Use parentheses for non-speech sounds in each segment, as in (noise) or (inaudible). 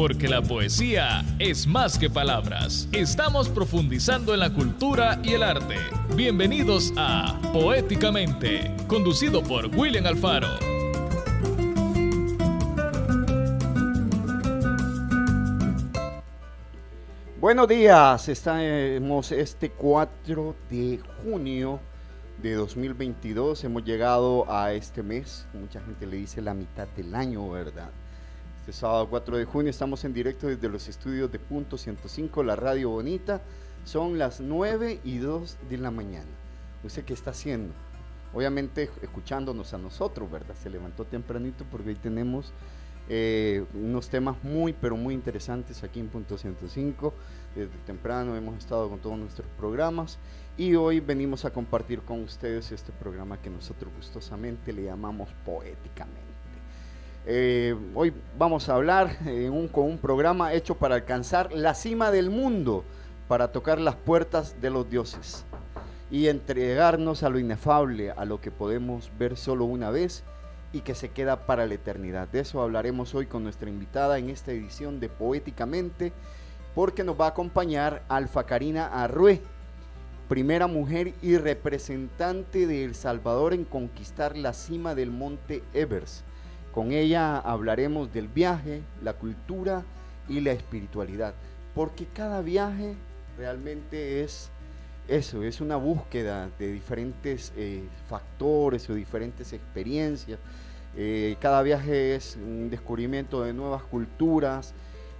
porque la poesía es más que palabras. Estamos profundizando en la cultura y el arte. Bienvenidos a Poéticamente, conducido por William Alfaro. Buenos días, estamos este 4 de junio de 2022. Hemos llegado a este mes, mucha gente le dice la mitad del año, ¿verdad? Este sábado 4 de junio estamos en directo desde los estudios de Punto 105, la Radio Bonita. Son las 9 y 2 de la mañana. ¿Usted qué está haciendo? Obviamente escuchándonos a nosotros, ¿verdad? Se levantó tempranito porque hoy tenemos eh, unos temas muy, pero muy interesantes aquí en Punto 105. Desde temprano hemos estado con todos nuestros programas y hoy venimos a compartir con ustedes este programa que nosotros gustosamente le llamamos Poéticamente. Eh, hoy vamos a hablar con un programa hecho para alcanzar la cima del mundo, para tocar las puertas de los dioses y entregarnos a lo inefable, a lo que podemos ver solo una vez y que se queda para la eternidad. De eso hablaremos hoy con nuestra invitada en esta edición de Poéticamente, porque nos va a acompañar Alfa Karina Arrué, primera mujer y representante de El Salvador en conquistar la cima del monte Evers. Con ella hablaremos del viaje, la cultura y la espiritualidad, porque cada viaje realmente es eso, es una búsqueda de diferentes eh, factores o diferentes experiencias. Eh, cada viaje es un descubrimiento de nuevas culturas,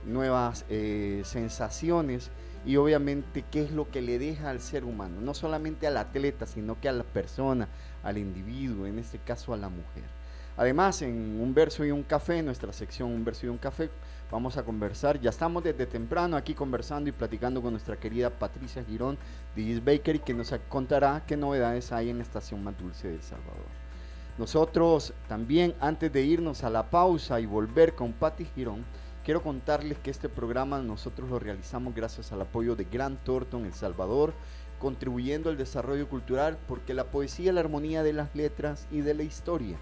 nuevas eh, sensaciones y obviamente qué es lo que le deja al ser humano, no solamente al atleta, sino que a la persona, al individuo, en este caso a la mujer. Además, en Un Verso y un Café, nuestra sección Un Verso y un Café, vamos a conversar. Ya estamos desde temprano aquí conversando y platicando con nuestra querida Patricia Girón de East Bakery, que nos contará qué novedades hay en la estación más dulce de El Salvador. Nosotros también, antes de irnos a la pausa y volver con Patti Girón, quiero contarles que este programa nosotros lo realizamos gracias al apoyo de Grant Thornton El Salvador, contribuyendo al desarrollo cultural porque la poesía es la armonía de las letras y de la historia.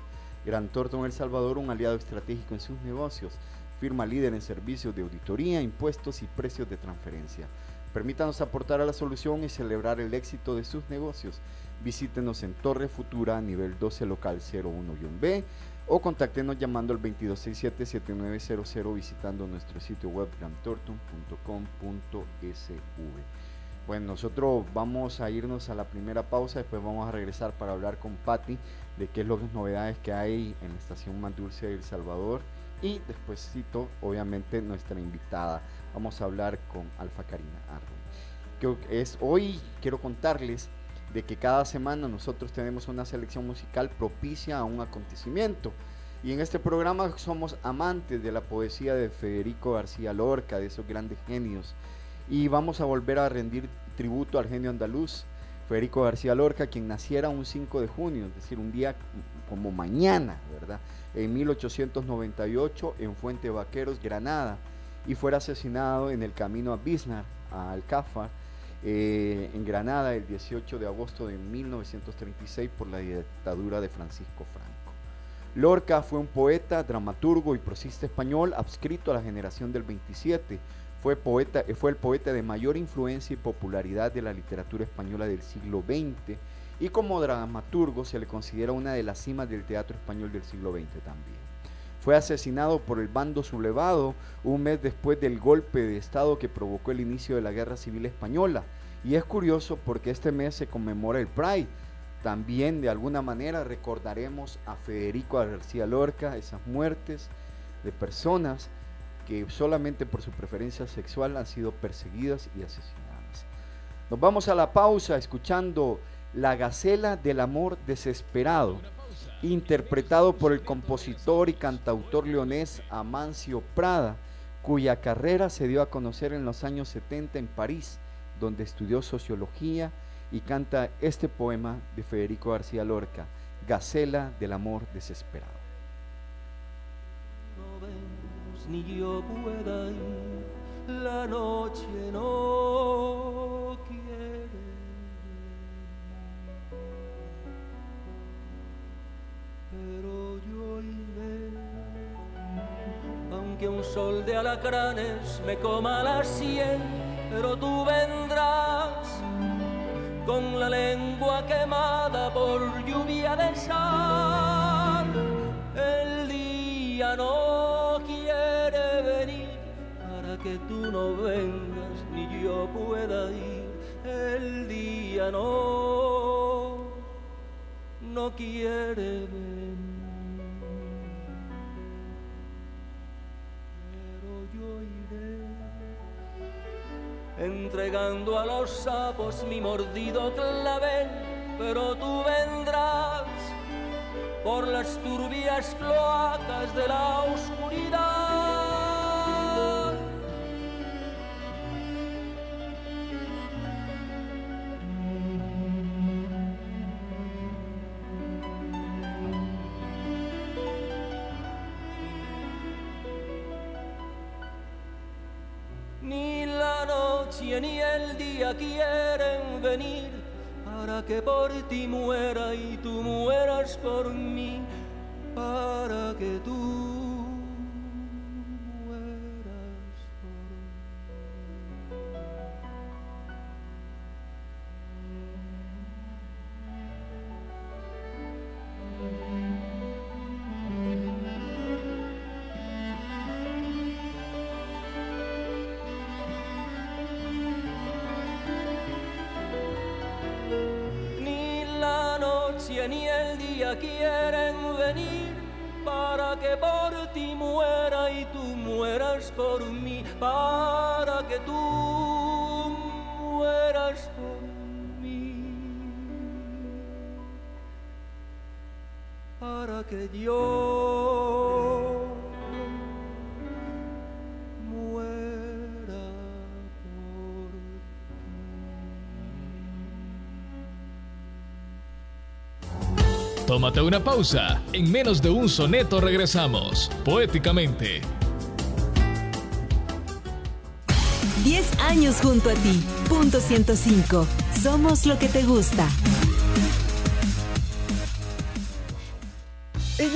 Gran Thornton El Salvador, un aliado estratégico en sus negocios, firma líder en servicios de auditoría, impuestos y precios de transferencia. Permítanos aportar a la solución y celebrar el éxito de sus negocios. Visítenos en Torre Futura, nivel 12, local 01-B, o contáctenos llamando al 2267-7900 visitando nuestro sitio web grantorton.com.sv. Bueno, nosotros vamos a irnos a la primera pausa, después vamos a regresar para hablar con Patti de qué es las novedades que hay en la estación más dulce de El Salvador y despuésito, obviamente, nuestra invitada. Vamos a hablar con Alfa Karina Arro. Que es, hoy quiero contarles de que cada semana nosotros tenemos una selección musical propicia a un acontecimiento. Y en este programa somos amantes de la poesía de Federico García Lorca, de esos grandes genios y vamos a volver a rendir tributo al genio andaluz, Federico García Lorca, quien naciera un 5 de junio, es decir, un día como mañana, ¿verdad? En 1898 en Fuente Vaqueros, Granada, y fuera asesinado en el camino a Bisnar, a Alcáfar, eh, en Granada el 18 de agosto de 1936 por la dictadura de Francisco Franco. Lorca fue un poeta, dramaturgo y prosista español adscrito a la generación del 27, fue, poeta, fue el poeta de mayor influencia y popularidad de la literatura española del siglo XX y como dramaturgo se le considera una de las cimas del teatro español del siglo XX también. Fue asesinado por el bando sublevado un mes después del golpe de Estado que provocó el inicio de la Guerra Civil Española. Y es curioso porque este mes se conmemora el Pride. También de alguna manera recordaremos a Federico García Lorca, esas muertes de personas que solamente por su preferencia sexual han sido perseguidas y asesinadas. Nos vamos a la pausa escuchando La Gacela del Amor Desesperado, interpretado por el compositor y cantautor leonés Amancio Prada, cuya carrera se dio a conocer en los años 70 en París, donde estudió sociología y canta este poema de Federico García Lorca, Gacela del Amor Desesperado ni yo pueda ir, la noche no quiere. Pero yo iré, aunque un sol de alacranes me coma la sien, pero tú vendrás con la lengua quemada por lluvia de sal. El día no que tú no vengas ni yo pueda ir. El día no, no quiere venir. entregando a los sapos mi mordido clavel, pero tú vendrás por las turbias cloacas de la oscuridad. Ti muera y tú mueras por mí, yo Tómate una pausa. En menos de un soneto regresamos, poéticamente. 10 años junto a ti. Punto 105. Somos lo que te gusta.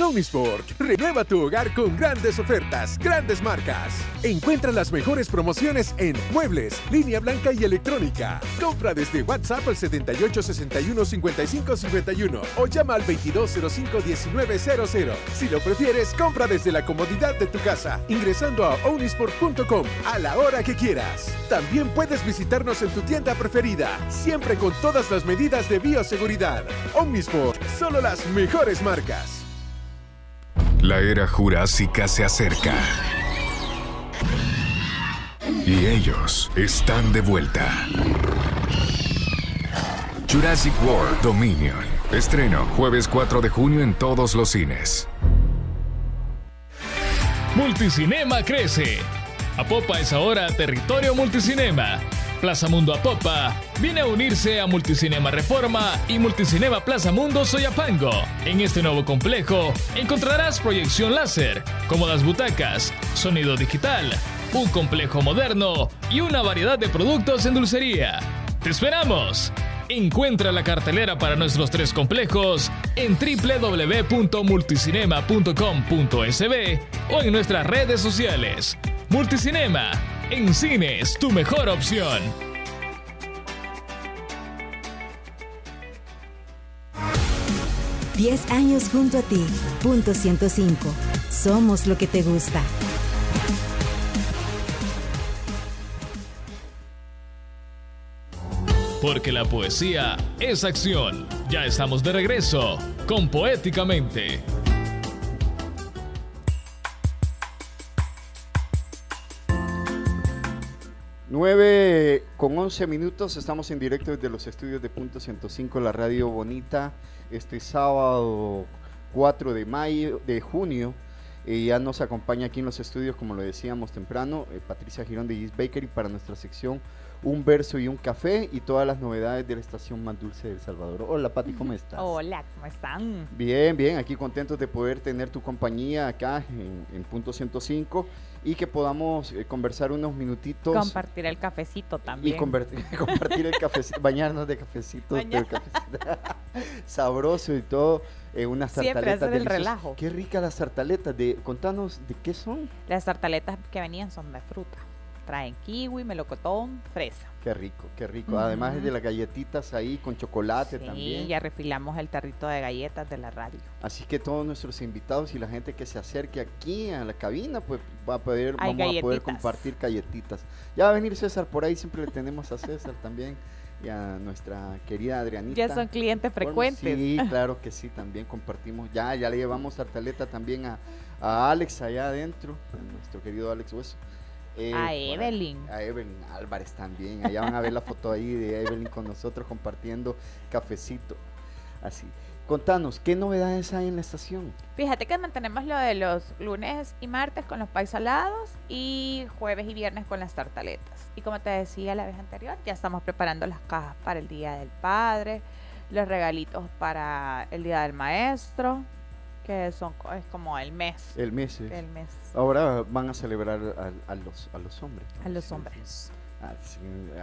Omnisport, renueva tu hogar con grandes ofertas, grandes marcas. Encuentra las mejores promociones en muebles, línea blanca y electrónica. Compra desde WhatsApp al 7861-5551 o llama al 2205-1900. Si lo prefieres, compra desde la comodidad de tu casa, ingresando a omnisport.com a la hora que quieras. También puedes visitarnos en tu tienda preferida, siempre con todas las medidas de bioseguridad. Omnisport, solo las mejores marcas. La era jurásica se acerca. Y ellos están de vuelta. Jurassic World Dominion. Estreno jueves 4 de junio en todos los cines. Multicinema crece. Apopa es ahora territorio multicinema Plaza Mundo Apopa viene a unirse a Multicinema Reforma y Multicinema Plaza Mundo Soyapango. En este nuevo complejo encontrarás proyección láser, cómodas butacas, sonido digital, un complejo moderno y una variedad de productos en dulcería. ¡Te esperamos! Encuentra la cartelera para nuestros tres complejos en www.multicinema.com.sb o en nuestras redes sociales. Multicinema en cines, tu mejor opción. Diez años junto a ti. Punto 105. Somos lo que te gusta. Porque la poesía es acción. Ya estamos de regreso con Poéticamente. 9 con 11 minutos, estamos en directo desde los estudios de Punto 105, la radio bonita, este sábado 4 de mayo, de junio. y ya nos acompaña aquí en los estudios, como lo decíamos temprano, eh, Patricia Girón de East Bakery para nuestra sección un verso y un café y todas las novedades de la estación más dulce de El Salvador. Hola Pati, ¿cómo estás? Hola, ¿cómo están? Bien, bien, aquí contentos de poder tener tu compañía acá en, Punto 105 y que podamos eh, conversar unos minutitos. Compartir el cafecito también. Y (laughs) compartir el cafecito, bañarnos de cafecito. (laughs) sabroso y todo. Eh, unas Siempre tartaletas hacer el deliciosas. relajo. Qué ricas las tartaletas. De, contanos de qué son. Las tartaletas que venían son de fruta. Traen kiwi, melocotón, fresa. Qué rico, qué rico. Además Ujú. de las galletitas ahí con chocolate Sí, también. ya refilamos el tarrito de galletas de la radio. Así que todos nuestros invitados y la gente que se acerque aquí a la cabina, pues va a poder, Hay vamos a poder compartir galletitas. Ya va a venir César por ahí, siempre le tenemos a César también y a nuestra querida Adrianita. Ya son clientes frecuentes. Sí, (laughs) claro que sí, también compartimos. Ya, ya le llevamos tartaleta también a, a Alex allá adentro, a nuestro querido Alex Hueso. Eh, A ahí- Evelyn. A Evelyn Álvarez también. Allá van a ver la foto ahí de Evelyn con nosotros compartiendo cafecito. Así. Contanos, ¿qué novedades hay en la estación? Fíjate que mantenemos lo de los lunes y martes con los paisalados y jueves y viernes con las tartaletas. Y como te decía la vez anterior, ya estamos preparando las cajas para el Día del Padre, los regalitos para el Día del Maestro, que son es como el mes. El mes. es- El mes Ahora van a celebrar a, a los, a los hombres. ¿no? a los hombres. Ah,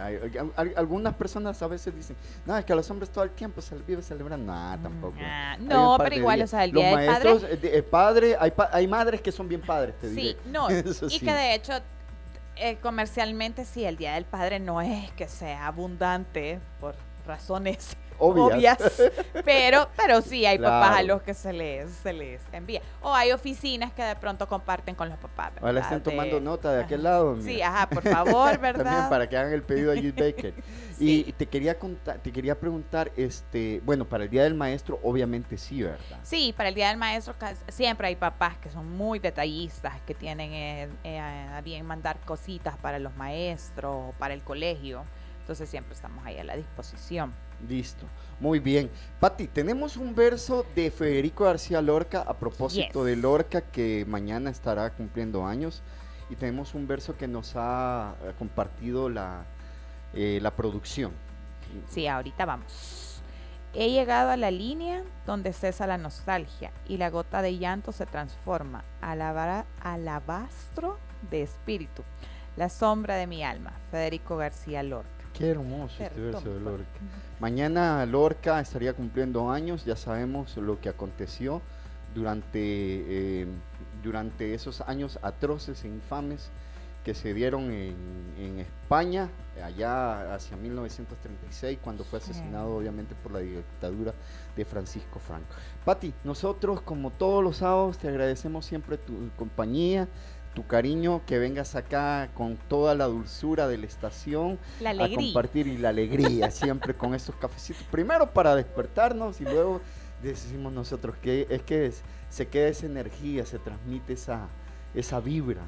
hay- hay- al- algunas personas a veces dicen, no, es que a los hombres todo el tiempo se les vive celebrando. No, tampoco. Ah, no, pero igual, días. o sea, el Los Día del Padre maestros, eh, de- eh, padre, hay, pa- hay madres que son bien padres, te diré. Sí, no, (laughs) Eso y sí. que de hecho eh, comercialmente sí, el Día del Padre no es que sea abundante por razones Obvias. obvias, (laughs) pero, pero sí hay papás a los que se les, se les envía. O hay oficinas que de pronto comparten con los papás. ¿verdad? estén tomando De- nota de ajá. aquel lado. Sí, ajá, por (laughs) favor, ¿verdad? También para que hagan el pedido a Gis Baker. (laughs) Sí. Y te quería contar, te quería preguntar, este, bueno, para el Día del Maestro, obviamente sí, ¿verdad? Sí, para el Día del Maestro siempre hay papás que son muy detallistas, que tienen eh, eh, a bien mandar cositas para los maestros o para el colegio. Entonces siempre estamos ahí a la disposición. Listo, muy bien. Pati, tenemos un verso de Federico García Lorca a propósito Yes. de Lorca que mañana estará cumpliendo años y tenemos un verso que nos ha eh, compartido la, eh, la producción. Sí, ahorita vamos. He llegado a la línea donde cesa la nostalgia y la gota de llanto se transforma. Alabastro de espíritu. La sombra de mi alma. Federico García Lorca. Qué hermoso este verso de Lorca. Mañana Lorca estaría cumpliendo años, ya sabemos lo que aconteció durante, eh, durante esos años atroces e infames que se dieron en, en España, allá hacia 1936, cuando fue asesinado Sí. obviamente por la dictadura de Francisco Franco. Pati, nosotros como todos los sábados te agradecemos siempre tu compañía, tu cariño, que vengas acá con toda la dulzura de la estación La a compartir y la alegría (laughs) siempre con estos cafecitos. Primero para despertarnos y luego decimos nosotros que es que es- se queda esa energía, se transmite esa, esa vibra.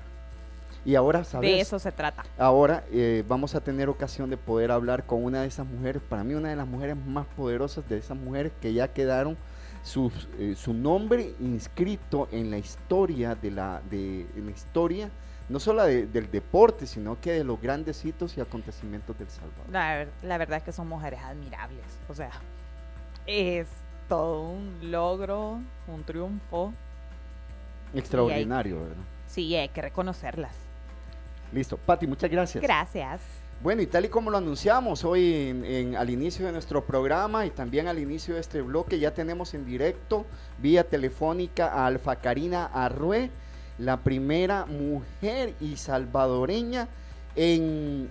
Y ahora, ¿sabes? De eso se trata. Ahora eh, vamos a tener ocasión de poder hablar con una de esas mujeres, para mí una de las mujeres más poderosas de esas mujeres que ya quedaron sus, eh, su nombre inscrito en la historia de la, de, en la historia, no solo de- del deporte, sino que de los grandes hitos y acontecimientos del Salvador. La verdad es que son mujeres admirables. O sea, es todo un logro, un triunfo. Extraordinario, ¿verdad? Sí, hay que reconocerlas. Listo. Pati, muchas gracias. Gracias. Bueno, y tal y como lo anunciamos hoy al inicio de nuestro programa y también al inicio de este bloque, ya tenemos en directo, vía telefónica, a Alfa Karina Arrué, la primera mujer y salvadoreña en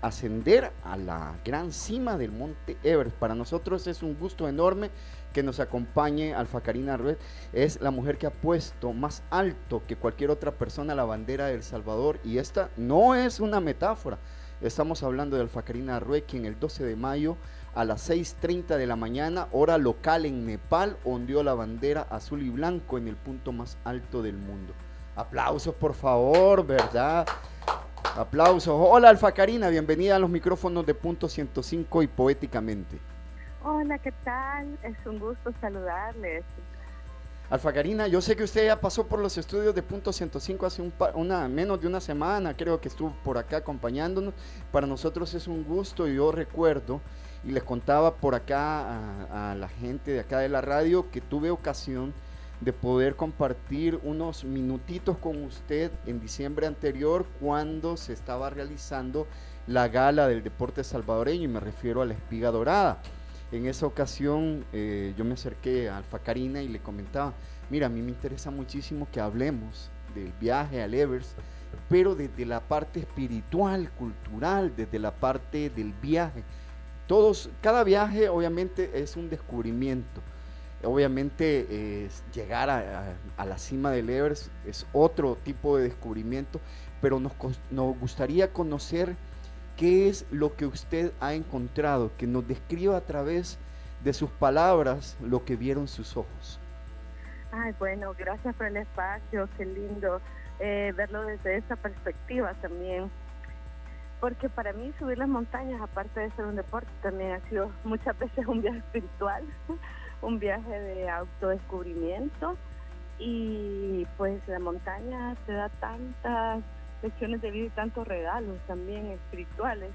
ascender a la gran cima del Monte Everest. Para nosotros es un gusto enorme que nos acompañe Alfa Karina Arrué. Es la mujer que ha puesto más alto que cualquier otra persona la bandera de El Salvador y esta no es una metáfora. Estamos hablando de Alfa Karina Arrué, quien el 12 de mayo a las 6.30 de la mañana, hora local en Nepal, ondeó la bandera azul y blanco en el punto más alto del mundo. Aplausos, por favor, ¿verdad? Aplausos. Hola, Alfa Karina, bienvenida a los micrófonos de Punto 105 y Poéticamente. Hola, ¿qué tal? Es un gusto saludarles. Alfa Karina, yo sé que usted ya pasó por los estudios de Punto 105 hace un una, menos de una semana, creo que estuvo por acá acompañándonos. Para nosotros es un gusto yo recuerdo, y les contaba por acá a, a la gente de acá de la radio, que tuve ocasión de poder compartir unos minutitos con usted en diciembre anterior cuando se estaba realizando la gala del deporte salvadoreño y me refiero a la espiga dorada. En esa ocasión eh, yo me acerqué a Alfa Karina y le comentaba, mira, a mí me interesa muchísimo que hablemos del viaje al Evers, pero desde la parte espiritual, cultural, desde la parte del viaje. Todos, cada viaje obviamente es un descubrimiento. Obviamente llegar a, la cima del Everest es otro tipo de descubrimiento, pero nos gustaría conocer qué es lo que usted ha encontrado, que nos describa a través de sus palabras lo que vieron sus ojos. Ay, bueno, gracias por el espacio, qué lindo eh, verlo desde esa perspectiva también. Porque para mí subir las montañas, aparte de ser un deporte, también ha sido muchas (laughs) veces un viaje espiritual, (laughs) un viaje de autodescubrimiento. Y pues la montaña te da tantas lecciones de vida y tantos regalos también espirituales.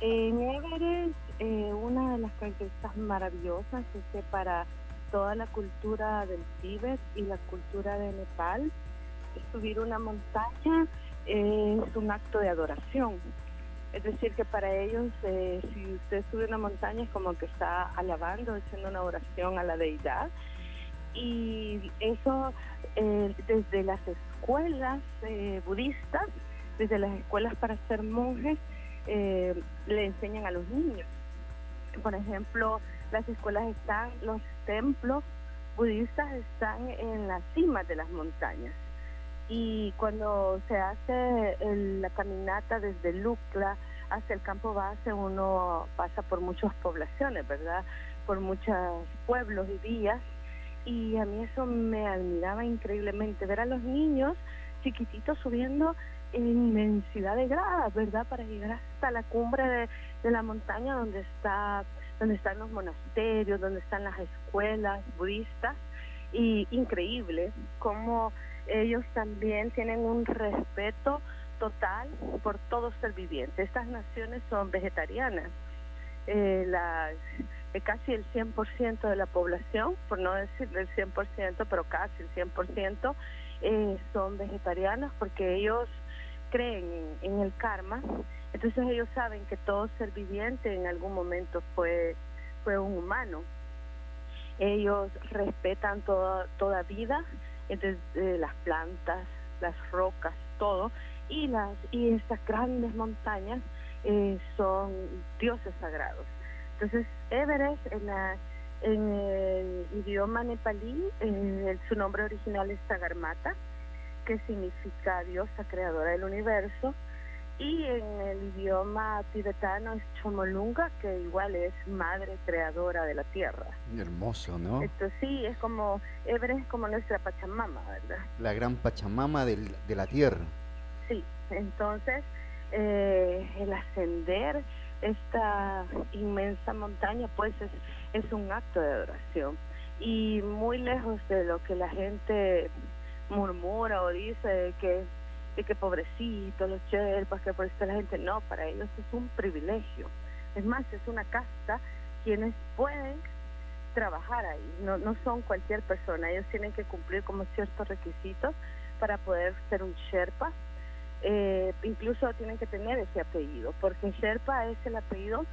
En Everest, eh, una de las características maravillosas es que para toda la cultura del Tíbet y la cultura de Nepal, subir una montaña es un acto de adoración. Es decir, que para ellos, eh, si usted sube una montaña, es como que está alabando, haciendo una oración a la deidad. Y eso eh, desde las escuelas eh, budistas, desde las escuelas para ser monjes, le enseñan a los niños. Por ejemplo, las escuelas están, los templos budistas están en la cima de las montañas y cuando se hace la caminata desde Lucla hacia el campo base uno pasa por muchas poblaciones, ¿verdad? Por muchos pueblos y vías y a mí eso me admiraba increíblemente ver a los niños chiquititos subiendo en inmensidad de gradas, ¿verdad? Para llegar hasta la cumbre de, la montaña donde está donde están los monasterios, donde están las escuelas budistas y increíble cómo ellos también tienen un respeto total por todo ser viviente. Estas naciones son vegetarianas. Eh, eh casi el 100% de la población, por no decir el 100%, pero casi el 100%, eh, son vegetarianos porque ellos creen en, el karma. Entonces ellos saben que todo ser viviente en algún momento fue, fue un humano. Ellos respetan toda, toda vida, entonces eh, las plantas, las rocas, todo, y las y estas grandes montañas eh, son dioses sagrados. Entonces Everest en, la, en el idioma nepalí, eh, su nombre original es Sagarmata, que significa diosa creadora del universo, y en el idioma tibetano es Chomolunga, que igual es madre creadora de la tierra. Hermoso, ¿no? Esto sí, es como, Everest es como nuestra Pachamama, ¿verdad? La gran Pachamama de la tierra. Sí, entonces eh, el ascender esta inmensa montaña, pues es, es un acto de adoración. Y muy lejos de lo que la gente murmura o dice que de que pobrecitos, los cherpas, que por eso la gente, no, para ellos es un privilegio. Es más, es una casta quienes pueden trabajar ahí, no, no son cualquier persona, ellos tienen que cumplir como ciertos requisitos para poder ser un Sherpa, eh, incluso tienen que tener ese apellido, porque Sherpa es el apellido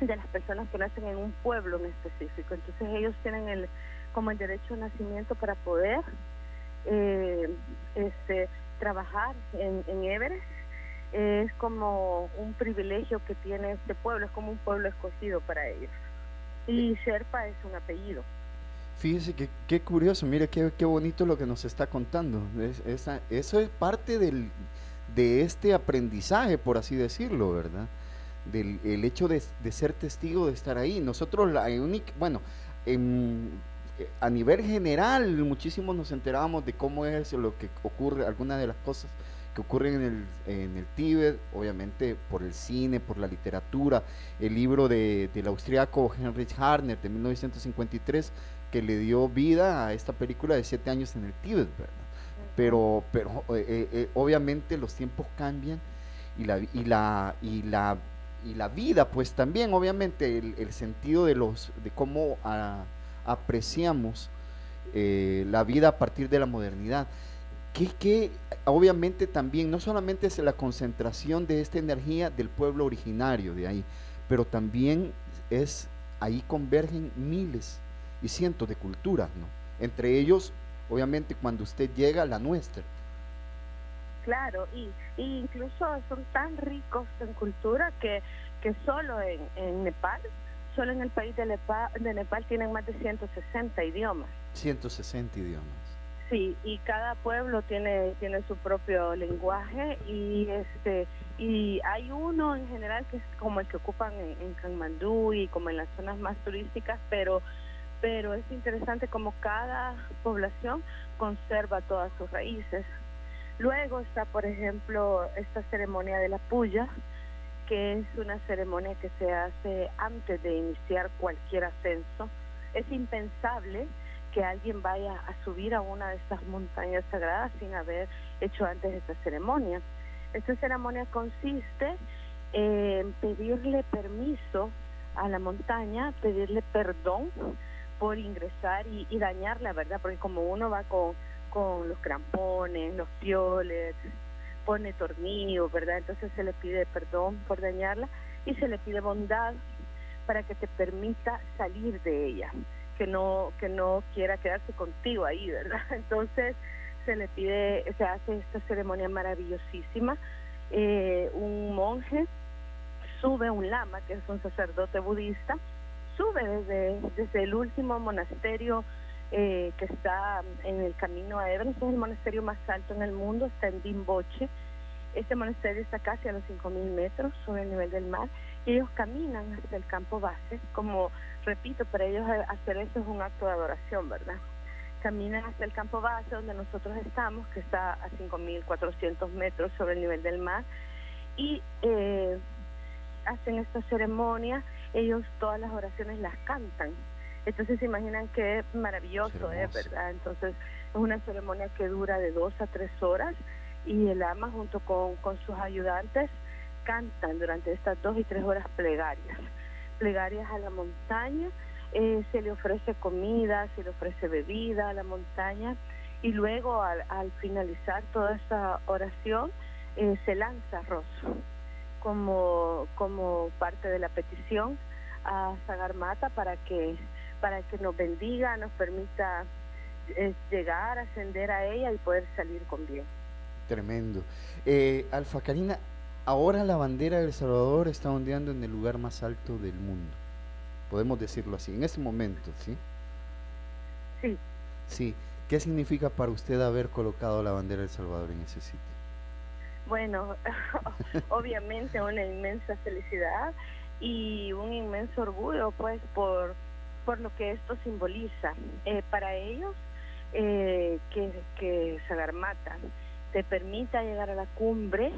de las personas que nacen en un pueblo en específico, entonces ellos tienen el como el derecho de nacimiento para poder eh, este trabajar en, en Everest es como un privilegio que tiene este pueblo, es como un pueblo escogido para ellos. Y Sherpa es un apellido. Fíjese que qué curioso, mire qué, qué bonito lo que nos está contando. esa, eso es parte del, de este aprendizaje, por así decirlo, ¿verdad? Del el hecho de, de ser testigo de estar ahí. Nosotros, la única, bueno, en, a nivel general, muchísimos nos enterábamos de cómo es lo que ocurre, algunas de las cosas que ocurren en el, en el Tíbet, obviamente por el cine, por la literatura, el libro de, del austriaco Heinrich Harner de 1953, que le dio vida a esta película de siete años en el Tíbet, ¿verdad? Pero, pero eh, eh, eh, obviamente los tiempos cambian y la, y la, y la, y la vida, pues también, obviamente, el, el sentido de los, de cómo a, apreciamos eh, la vida a partir de la modernidad. Que, que obviamente también no solamente es la concentración de esta energía del pueblo originario de ahí, pero también es ahí convergen miles y cientos de culturas, ¿no? Entre ellos, obviamente, cuando usted llega, la nuestra. Claro, y, y incluso son tan ricos en cultura que, que solo en, en Nepal, solo en el país de Nepal, de Nepal tienen más de 160 idiomas. 160 idiomas. Sí, y cada pueblo tiene tiene su propio lenguaje y este y hay uno en general que es como el que ocupan en, en Kanmandú y como en las zonas más turísticas, pero pero es interesante como cada población conserva todas sus raíces. Luego está, por ejemplo, esta ceremonia de la puya, que es una ceremonia que se hace antes de iniciar cualquier ascenso. Es impensable que alguien vaya a subir a una de estas montañas sagradas sin haber hecho antes esta ceremonia. Esta ceremonia consiste en pedirle permiso a la montaña, pedirle perdón por ingresar y, y dañarla, ¿verdad? Porque como uno va con, con los crampones, los pioles, pone tornillos, ¿verdad? Entonces se le pide perdón por dañarla y se le pide bondad para que te permita salir de ella, que no que no quiera quedarse contigo ahí, ¿verdad? (laughs) Entonces se le pide, se hace esta ceremonia maravillosísima. Eh, un monje sube un lama, que es un sacerdote budista, sube desde, desde el último monasterio eh, que está en el camino a Everest, es el monasterio más alto en el mundo, está en Dimboche. Este monasterio está casi a los 5.000 metros sobre el nivel del mar y ellos caminan hasta el campo base, como repito, para ellos hacer eso es un acto de adoración, ¿verdad? Caminan hasta el campo base donde nosotros estamos, que está a 5.400 metros sobre el nivel del mar, y eh, hacen esta ceremonia, ellos todas las oraciones las cantan. Entonces se imaginan qué maravilloso es, ¿verdad? Entonces es una ceremonia que dura de dos a tres horas y el ama junto con, con sus ayudantes cantan durante estas dos y tres horas plegarias, plegarias a la montaña, eh, se le ofrece comida, se le ofrece bebida a la montaña y luego al, al finalizar toda esa oración eh, se lanza arroz como, como parte de la petición a Sagarmata para que, para que nos bendiga, nos permita eh, llegar, ascender a ella y poder salir con bien. Tremendo. Eh, Alfa Karina, ahora la bandera de El Salvador está ondeando en el lugar más alto del mundo. Podemos decirlo así, en ese momento, ¿sí? Sí. Sí. ¿Qué significa para usted haber colocado la bandera de El Salvador en ese sitio? Bueno, (laughs) obviamente una inmensa felicidad y un inmenso orgullo, pues, por, por lo que esto simboliza. Eh, para ellos, eh, que, que Sagarmata te permita llegar a la cumbre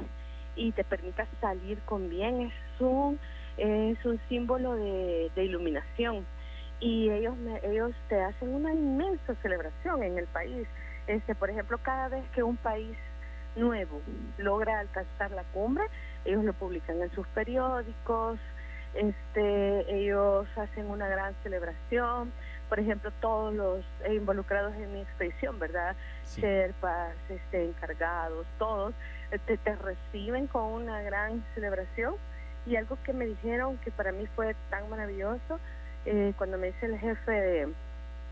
y te permita salir con bien, es un, es un símbolo de, de iluminación. Y ellos, me, ellos te hacen una inmensa celebración en el país. Este, por ejemplo, cada vez que un país nuevo logra alcanzar la cumbre, ellos lo publican en sus periódicos, este, ellos hacen una gran celebración, por ejemplo, todos los involucrados en mi expedición, ¿verdad? Sí. Sherpas, este, encargados, todos, te, te reciben con una gran celebración y algo que me dijeron que para mí fue tan maravilloso, eh, cuando me dice el jefe de,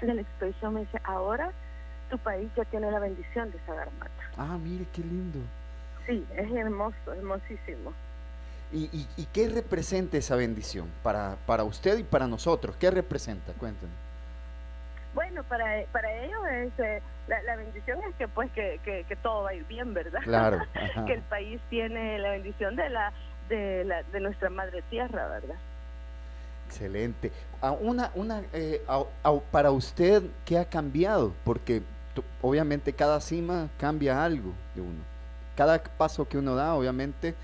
de la expedición, me dice, ahora tu país ya tiene la bendición de Sagarmata. Ah, mire, qué lindo. Sí, es hermoso, hermosísimo. ¿Y, y, y qué representa esa bendición para, para usted y para nosotros? ¿Qué representa? Cuéntenos. Bueno, para, para ellos es, eh, la, la bendición es que pues que, que, que todo va a ir bien, ¿verdad? Claro. (laughs) ajá. que el país tiene la bendición de la de, la, de nuestra madre tierra, ¿verdad? Excelente. A una, una, eh, a- a- para usted, ¿qué ha cambiado? Porque obviamente cada cima cambia algo de uno. Cada paso que uno da, obviamente,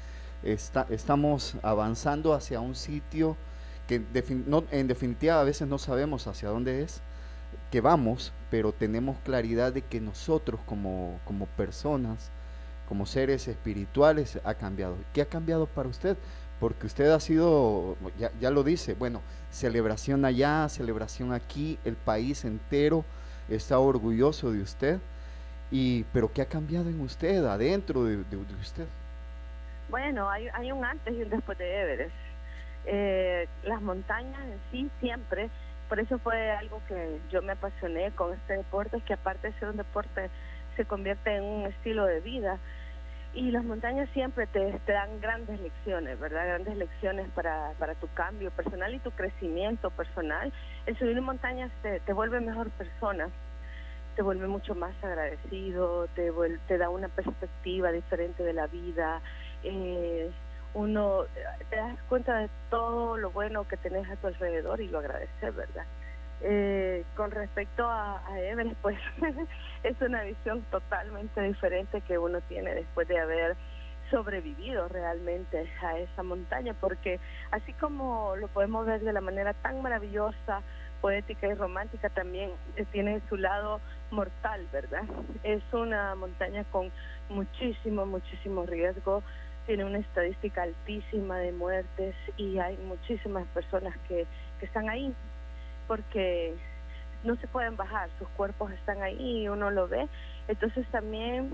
está, estamos avanzando hacia un sitio que en definitiva a veces no sabemos hacia dónde es que vamos, pero tenemos claridad de que nosotros como, como personas, como seres espirituales, ha cambiado. ¿Qué ha cambiado para usted? Porque usted ha sido, ya, ya lo dice, bueno, celebración allá, celebración aquí, el país entero está orgulloso de usted. Y, pero ¿qué ha cambiado en usted, adentro de, de- usted? Bueno, hay, hay un antes y un después de Everest. Eh, las montañas en sí siempre, por eso fue algo que yo me apasioné con este deporte, que aparte de ser un deporte, se convierte en un estilo de vida. Y las montañas siempre te, dan grandes lecciones, ¿verdad? Grandes lecciones para, para tu cambio personal y tu crecimiento personal. El subir montañas te, te vuelve mejor persona te vuelve mucho más agradecido, te, te da una perspectiva diferente de la vida, eh, uno te das cuenta de todo lo bueno que tenés a tu alrededor y lo agradeces, ¿verdad? Eh, con respecto a, a Everest, pues (laughs) es una visión totalmente diferente que uno tiene después de haber sobrevivido realmente a esa montaña, porque así como lo podemos ver de la manera tan maravillosa, poética y romántica, también eh, tiene su lado mortal, ¿verdad? Es una montaña con muchísimo, muchísimo riesgo, tiene una estadística altísima de muertes y hay muchísimas personas que, que están ahí porque no se pueden bajar, sus cuerpos están ahí y uno lo ve. Entonces también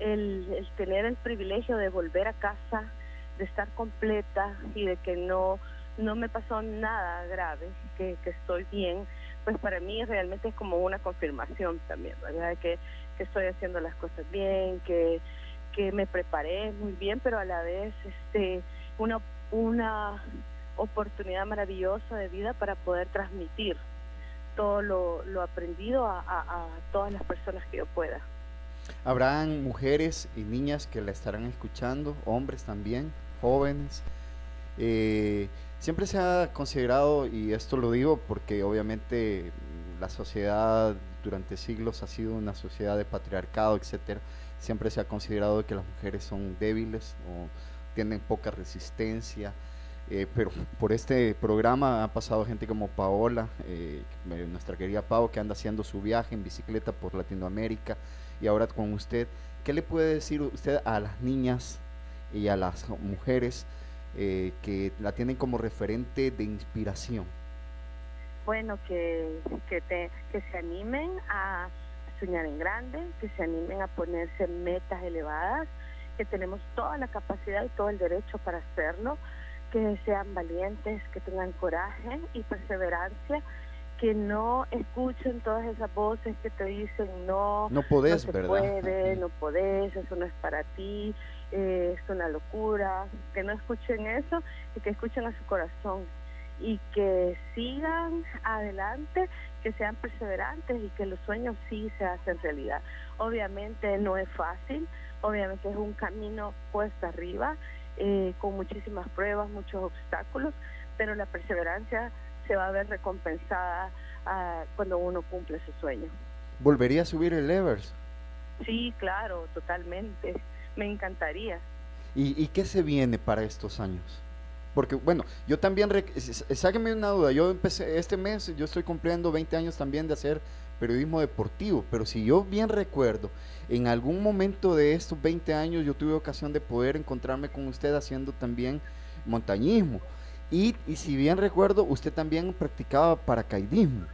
el, tener el privilegio de volver a casa, de estar completa y de que no no me pasó nada grave, que, que estoy bien, pues para mí realmente es como una confirmación también, ¿verdad? Que, que estoy haciendo las cosas bien, que, que me preparé muy bien, pero a la vez este una, una oportunidad maravillosa de vida para poder transmitir todo lo, aprendido a todas las personas que yo pueda. Habrán mujeres y niñas que la estarán escuchando, hombres también, jóvenes. Eh, siempre se ha considerado, y esto lo digo porque obviamente la sociedad durante siglos ha sido una sociedad de patriarcado, etcétera. Siempre se ha considerado que las mujeres son débiles o tienen poca resistencia. Eh, pero por este programa ha pasado gente como Paola, eh, nuestra querida Pau, que anda haciendo su viaje en bicicleta por Latinoamérica y ahora con usted. ¿Qué le puede decir usted a las niñas y a las mujeres eh, que la tienen como referente de inspiración? Bueno, que, que, te, que se animen a soñar en grande, que se animen a ponerse metas elevadas, que tenemos toda la capacidad y todo el derecho para hacerlo, que sean valientes, que tengan coraje y perseverancia, que no escuchen todas esas voces que te dicen no, no podés, no se ¿verdad? puede, no podés, eso no es para ti, eh, es una locura, que no escuchen eso y que escuchen a su corazón y que sigan adelante, que sean perseverantes y que los sueños sí se hacen realidad. Obviamente no es fácil, obviamente es un camino puesto arriba, eh, con muchísimas pruebas, muchos obstáculos, pero la perseverancia se va a ver recompensada uh, cuando uno cumple su sueño. ¿Volvería a subir el Evers? Sí, claro, totalmente. Me encantaría. ¿Y, ¿Y, qué se viene para estos años? Porque, bueno, yo también, sáquenme una duda, yo empecé este mes, yo estoy cumpliendo 20 años también de hacer periodismo deportivo, pero si yo bien recuerdo, en algún momento de estos 20 años yo tuve ocasión de poder encontrarme con usted haciendo también montañismo. Y, y si bien recuerdo, usted también practicaba paracaidismo.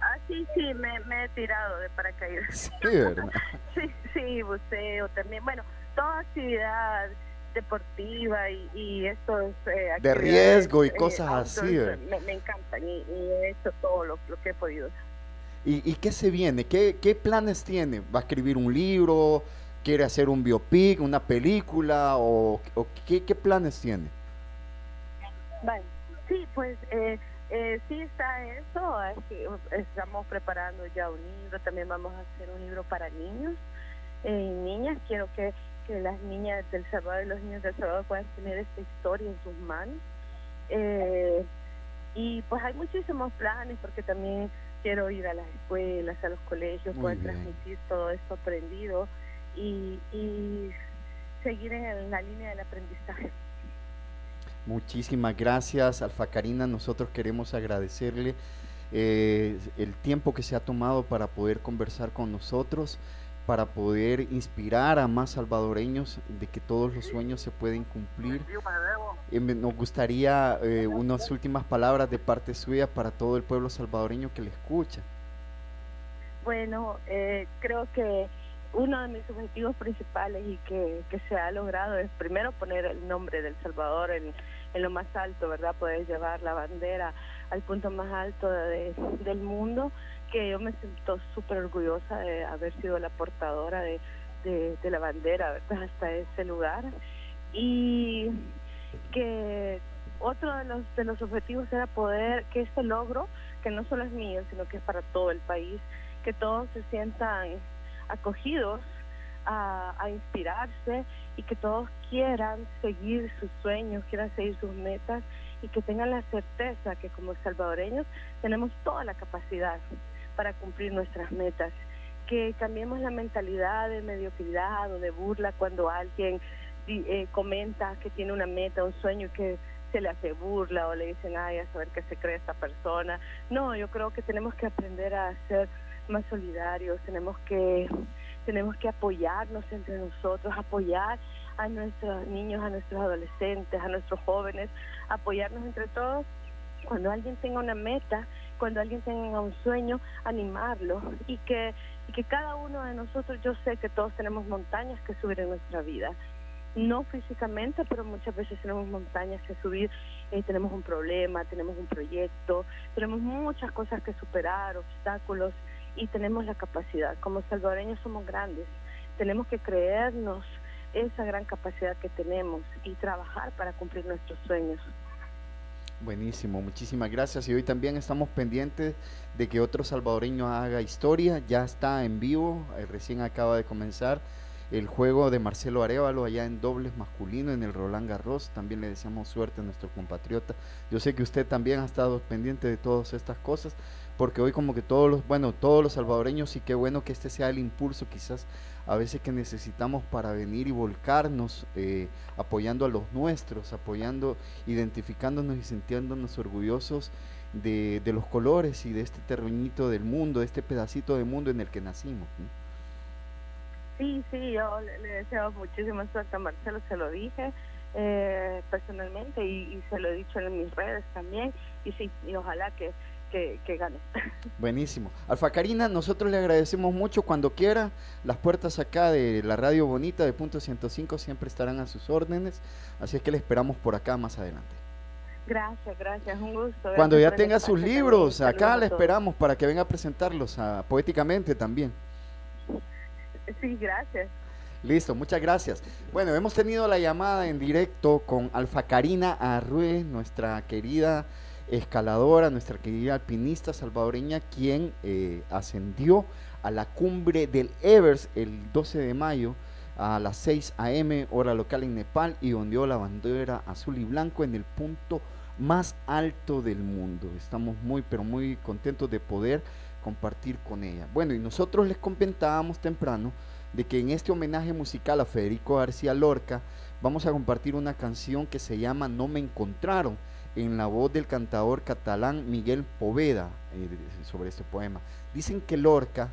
Ah, sí, sí, me, me he tirado de paracaídas. (laughs) Sí, ¿verdad? (laughs) sí, sí, buceo también. Bueno, toda actividad deportiva y, y estos eh, de riesgo y cosas eh, así me, me, encantan y, y, he hecho todo lo, lo que he podido ¿Y, ¿Y, qué se viene? ¿Qué, ¿Qué planes tiene? ¿Va a escribir un libro? ¿Quiere hacer un biopic, una película? ¿O, o qué, qué planes tiene? Bueno, sí, pues eh, eh, sí está eso, estamos preparando ya un libro, también vamos a hacer un libro para niños eh, y niñas, quiero que, que las niñas del Salvador y los niños del Salvador puedan tener esta historia en sus manos. Eh, y pues hay muchísimos planes porque también quiero ir a las escuelas, a los colegios, Muy poder bien. transmitir todo esto aprendido y, y seguir en la línea del aprendizaje. Muchísimas gracias, Alfa Karina. Nosotros queremos agradecerle eh, el tiempo que se ha tomado para poder conversar con nosotros, para poder inspirar a más salvadoreños de que todos los sueños se pueden cumplir. Eh, nos gustaría eh, unas últimas palabras de parte suya para todo el pueblo salvadoreño que le escucha. Bueno, eh, creo que uno de mis objetivos principales y que, se ha logrado es primero poner el nombre del Salvador en, lo más alto, ¿verdad? Poder llevar la bandera al punto más alto de, del mundo, que yo me siento súper orgullosa de haber sido la portadora de, la bandera. Hasta ese lugar. Y que otro de los, de los objetivos era poder que este logro, que no solo es mío, sino que es para todo el país, que todos se sientan acogidos a, a, inspirarse y que todos quieran seguir sus sueños, quieran seguir sus metas y que tengan la certeza que como salvadoreños tenemos toda la capacidad para cumplir nuestras metas. Que cambiemos la mentalidad de mediocridad o de burla cuando alguien eh, comenta que tiene una meta, un sueño y que se le hace burla o le dicen, ay, a saber qué se cree esta persona. No, yo creo que tenemos que aprender a ser más solidarios, tenemos que, tenemos que apoyarnos entre nosotros, apoyar a nuestros niños, a nuestros adolescentes, a nuestros jóvenes, apoyarnos entre todos. Cuando alguien tenga una meta, cuando alguien tenga un sueño, animarlo y que, y que cada uno de nosotros, yo sé que todos tenemos montañas que subir en nuestra vida no físicamente, pero muchas veces tenemos montañas que subir, eh, tenemos un problema, tenemos un proyecto, tenemos muchas cosas que superar, obstáculos, y tenemos la capacidad. Como salvadoreños somos grandes, tenemos que creernos esa gran capacidad que tenemos y trabajar para cumplir nuestros sueños. Buenísimo, muchísimas gracias. Y hoy también estamos pendientes de que otro salvadoreño haga historia. Ya está en vivo, eh, recién acaba de comenzar el juego de Marcelo Arevalo allá en dobles masculino en el Roland Garros. También le deseamos suerte a nuestro compatriota. Yo sé que usted también ha estado pendiente de todas estas cosas, porque hoy como que todos los, bueno, todos los salvadoreños y qué bueno que este sea el impulso quizás a veces que necesitamos para venir y volcarnos eh, apoyando a los nuestros, apoyando, identificándonos y sintiéndonos orgullosos de, de los colores y de este terruñito del mundo, de este pedacito de mundo en el que nacimos. Sí, sí, yo le, deseo muchísima suerte a Marcelo, se lo dije eh, personalmente y, se lo he dicho en mis redes también. Y sí, y ojalá que, que, gane. Buenísimo. Alfa Karina, nosotros le agradecemos mucho cuando quiera. Las puertas acá de la Radio Bonita de Punto 105 siempre estarán a sus órdenes. Así es que le esperamos por acá más adelante. Gracias, gracias, un gusto. Cuando ya tenga sus libros, acá le esperamos para que venga a presentarlos a, poéticamente también. Sí, gracias. Listo, muchas gracias. Bueno, hemos tenido la llamada en directo con Alfa Karina Arrué, nuestra querida escaladora, nuestra querida alpinista salvadoreña, quien eh, ascendió a la cumbre del Evers el 12 de mayo a las 6 a.m. hora local en Nepal y ondeó la bandera azul y blanco en el punto más alto del mundo. Estamos muy, pero muy contentos de poder compartir con ella. Bueno, y nosotros les comentábamos temprano de que en este homenaje musical a Federico García Lorca vamos a compartir una canción que se llama No me encontraron en la voz del cantador catalán Miguel Poveda eh, sobre este poema. Dicen que Lorca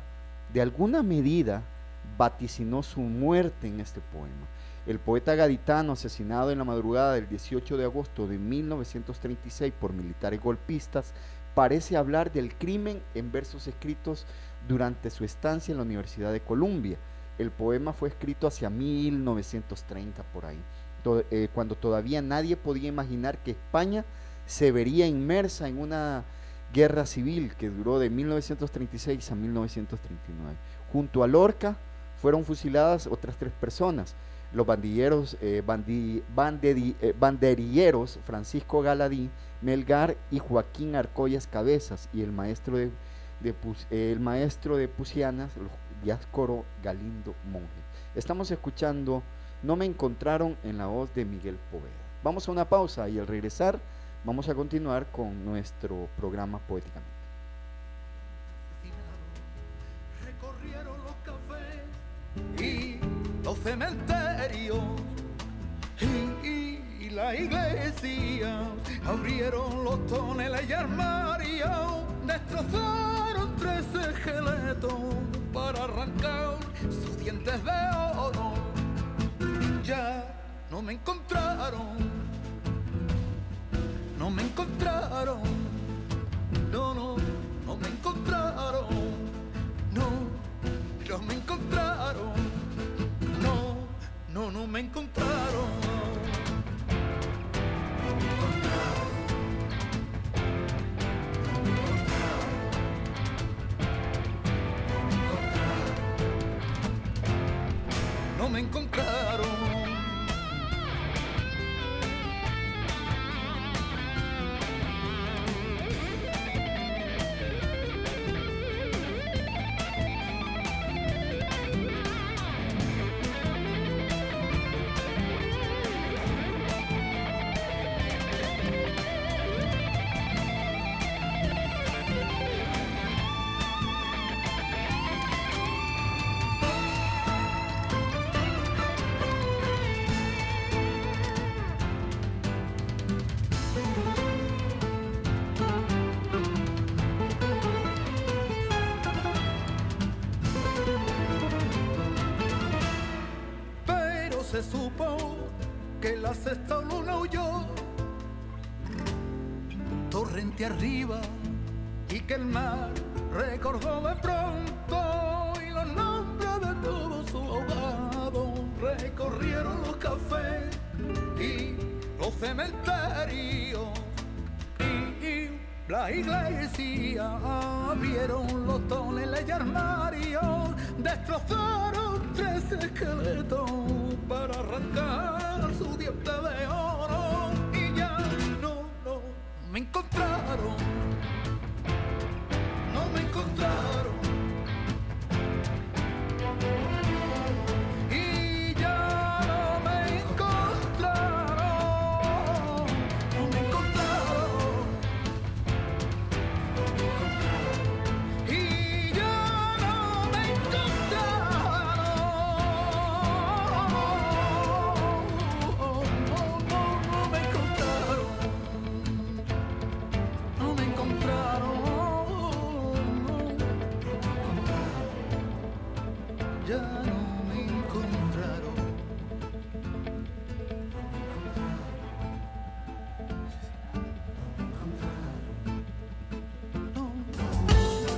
de alguna medida vaticinó su muerte en este poema. El poeta gaditano asesinado en la madrugada del 18 de agosto de 1936 por militares golpistas parece hablar del crimen en versos escritos durante su estancia en la Universidad de Columbia. El poema fue escrito hacia 1930 por ahí, eh, cuando todavía nadie podía imaginar que España se vería inmersa en una guerra civil que duró de 1936 a 1939. Junto a Lorca fueron fusiladas otras tres personas, los bandilleros, eh, eh, banderilleros Francisco Galadí, Melgar y Joaquín Arcoyas Cabezas y el maestro de, el maestro de Pusianas, Diáscoro Galindo Monge. Estamos escuchando No me encontraron en la voz de Miguel Poveda. Vamos a una pausa y al regresar vamos a continuar con nuestro programa Poéticamente. Recorrieron los cafés y los cementerios y, la iglesia abrieron los toneles y armarios, destrozaron tres esqueletos para arrancar sus dientes de oro ya no me encontraron, no me encontraron, no, no, no me encontraron, no, no me encontraron, no, no, no me encontraron. No me encontraron. me encontraron. Arriba y que el mar recordó de pronto y los nombres de todos sus ahogados recorrieron los cafés y los cementerios y, y la iglesia. Abrieron los toneles y armarios destrozaron tres esqueletos para arrancar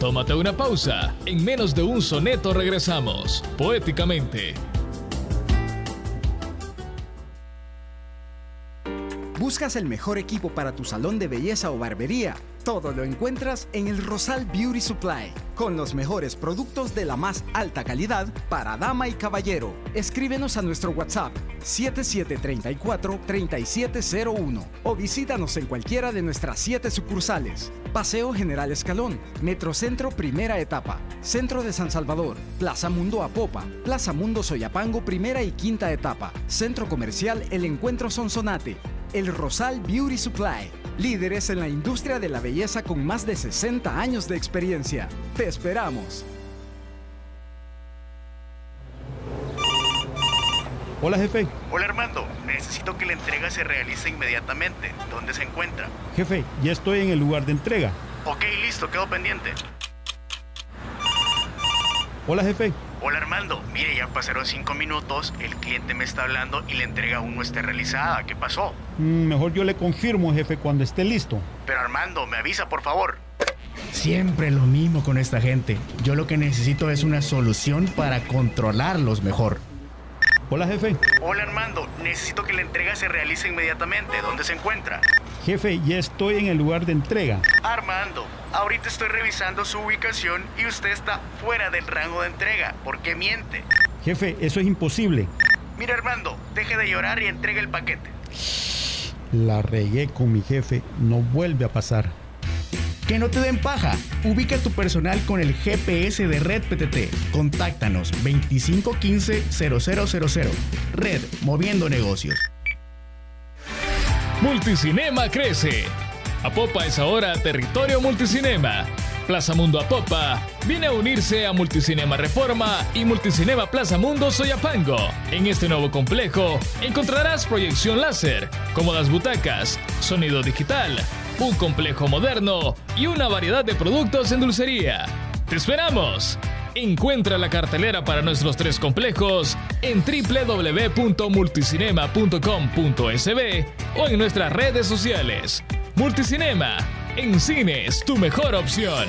Tómate una pausa. En menos de un soneto regresamos. Poéticamente. ¿Buscas el mejor equipo para tu salón de belleza o barbería? Todo lo encuentras en el Rosal Beauty Supply, con los mejores productos de la más alta calidad para dama y caballero. Escríbenos a nuestro WhatsApp 7734-3701 o visítanos en cualquiera de nuestras siete sucursales. Paseo General Escalón, Metrocentro Primera Etapa, Centro de San Salvador, Plaza Mundo Apopa, Plaza Mundo Soyapango Primera y Quinta Etapa, Centro Comercial El Encuentro Sonsonate, El Rosal Beauty Supply, líderes en la industria de la belleza con más de 60 años de experiencia. Te esperamos. Hola jefe. Hola Armando, necesito que la entrega se realice inmediatamente. ¿Dónde se encuentra? Jefe, ya estoy en el lugar de entrega. Ok, listo, quedo pendiente. Hola jefe. Hola Armando, mire, ya pasaron cinco minutos, el cliente me está hablando y la entrega aún no está realizada. ¿Qué pasó? Mm, mejor yo le confirmo, jefe, cuando esté listo. Pero Armando, me avisa, por favor. Siempre lo mismo con esta gente. Yo lo que necesito es una solución para controlarlos mejor. Hola jefe. Hola Armando, necesito que la entrega se realice inmediatamente. ¿Dónde se encuentra? Jefe, ya estoy en el lugar de entrega. Armando, ahorita estoy revisando su ubicación y usted está fuera del rango de entrega. ¿Por qué miente? Jefe, eso es imposible. Mira Armando, deje de llorar y entregue el paquete. La regué con mi jefe. No vuelve a pasar. Que no te den paja. Ubica tu personal con el GPS de Red PTT. Contáctanos 2515-0000. Red, moviendo negocios. Multicinema crece. Apopa es ahora territorio multicinema. Plaza Mundo Apopa viene a unirse a Multicinema Reforma y Multicinema Plaza Mundo Soyapango. En este nuevo complejo encontrarás proyección láser, cómodas butacas, sonido digital, un complejo moderno y una variedad de productos en dulcería. ¡Te esperamos! Encuentra la cartelera para nuestros tres complejos en www.multicinema.com.sb o en nuestras redes sociales. Multicinema, en cines, tu mejor opción.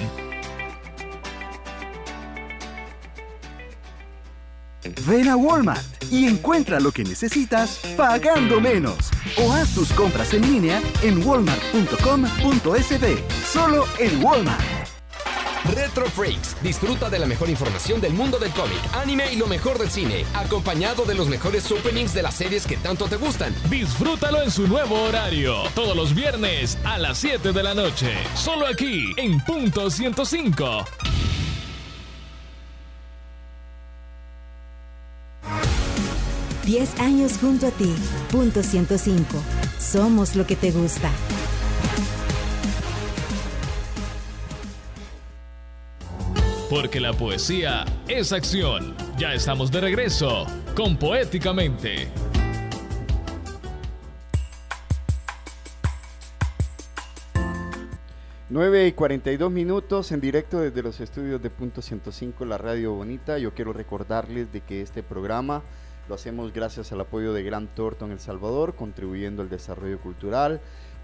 Ven a Walmart y encuentra lo que necesitas pagando menos. O haz tus compras en línea en walmart.com.sb. Solo en Walmart. Retro Freaks. Disfruta de la mejor información del mundo del cómic, anime y lo mejor del cine, acompañado de los mejores openings de las series que tanto te gustan. Disfrútalo en su nuevo horario, todos los viernes a las 7 de la noche, solo aquí en Punto 105. Diez años junto a ti. Punto 105. Somos lo que te gusta. Porque la poesía es acción. Ya estamos de regreso con Poéticamente. 9 y 42 minutos en directo desde los estudios de Punto 105, la radio bonita. Yo quiero recordarles de que este programa lo hacemos gracias al apoyo de Gran Thornton El Salvador, contribuyendo al desarrollo cultural,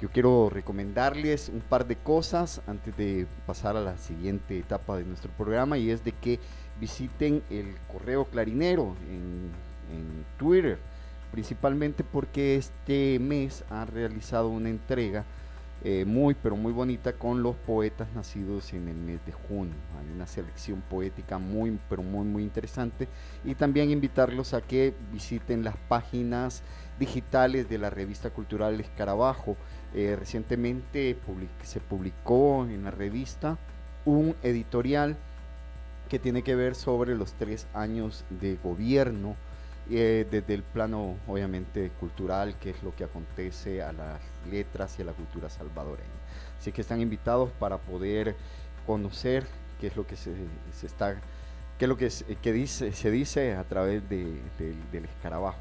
Yo quiero recomendarles un par de cosas antes de pasar a la siguiente etapa de nuestro programa y es de que visiten el correo clarinero en, en Twitter principalmente porque este mes ha realizado una entrega eh, muy pero muy bonita con los poetas nacidos en el mes de junio. Hay una selección poética muy pero muy muy interesante y también invitarlos a que visiten las páginas digitales de la revista cultural Escarabajo. Eh, recientemente se publicó en la revista un editorial que tiene que ver sobre los tres años de gobierno eh, desde el plano obviamente cultural, que es lo que acontece a las letras y a la cultura salvadoreña. Así que están invitados para poder conocer qué es lo que se, está, qué es lo que, dice, se dice a través de, del escarabajo.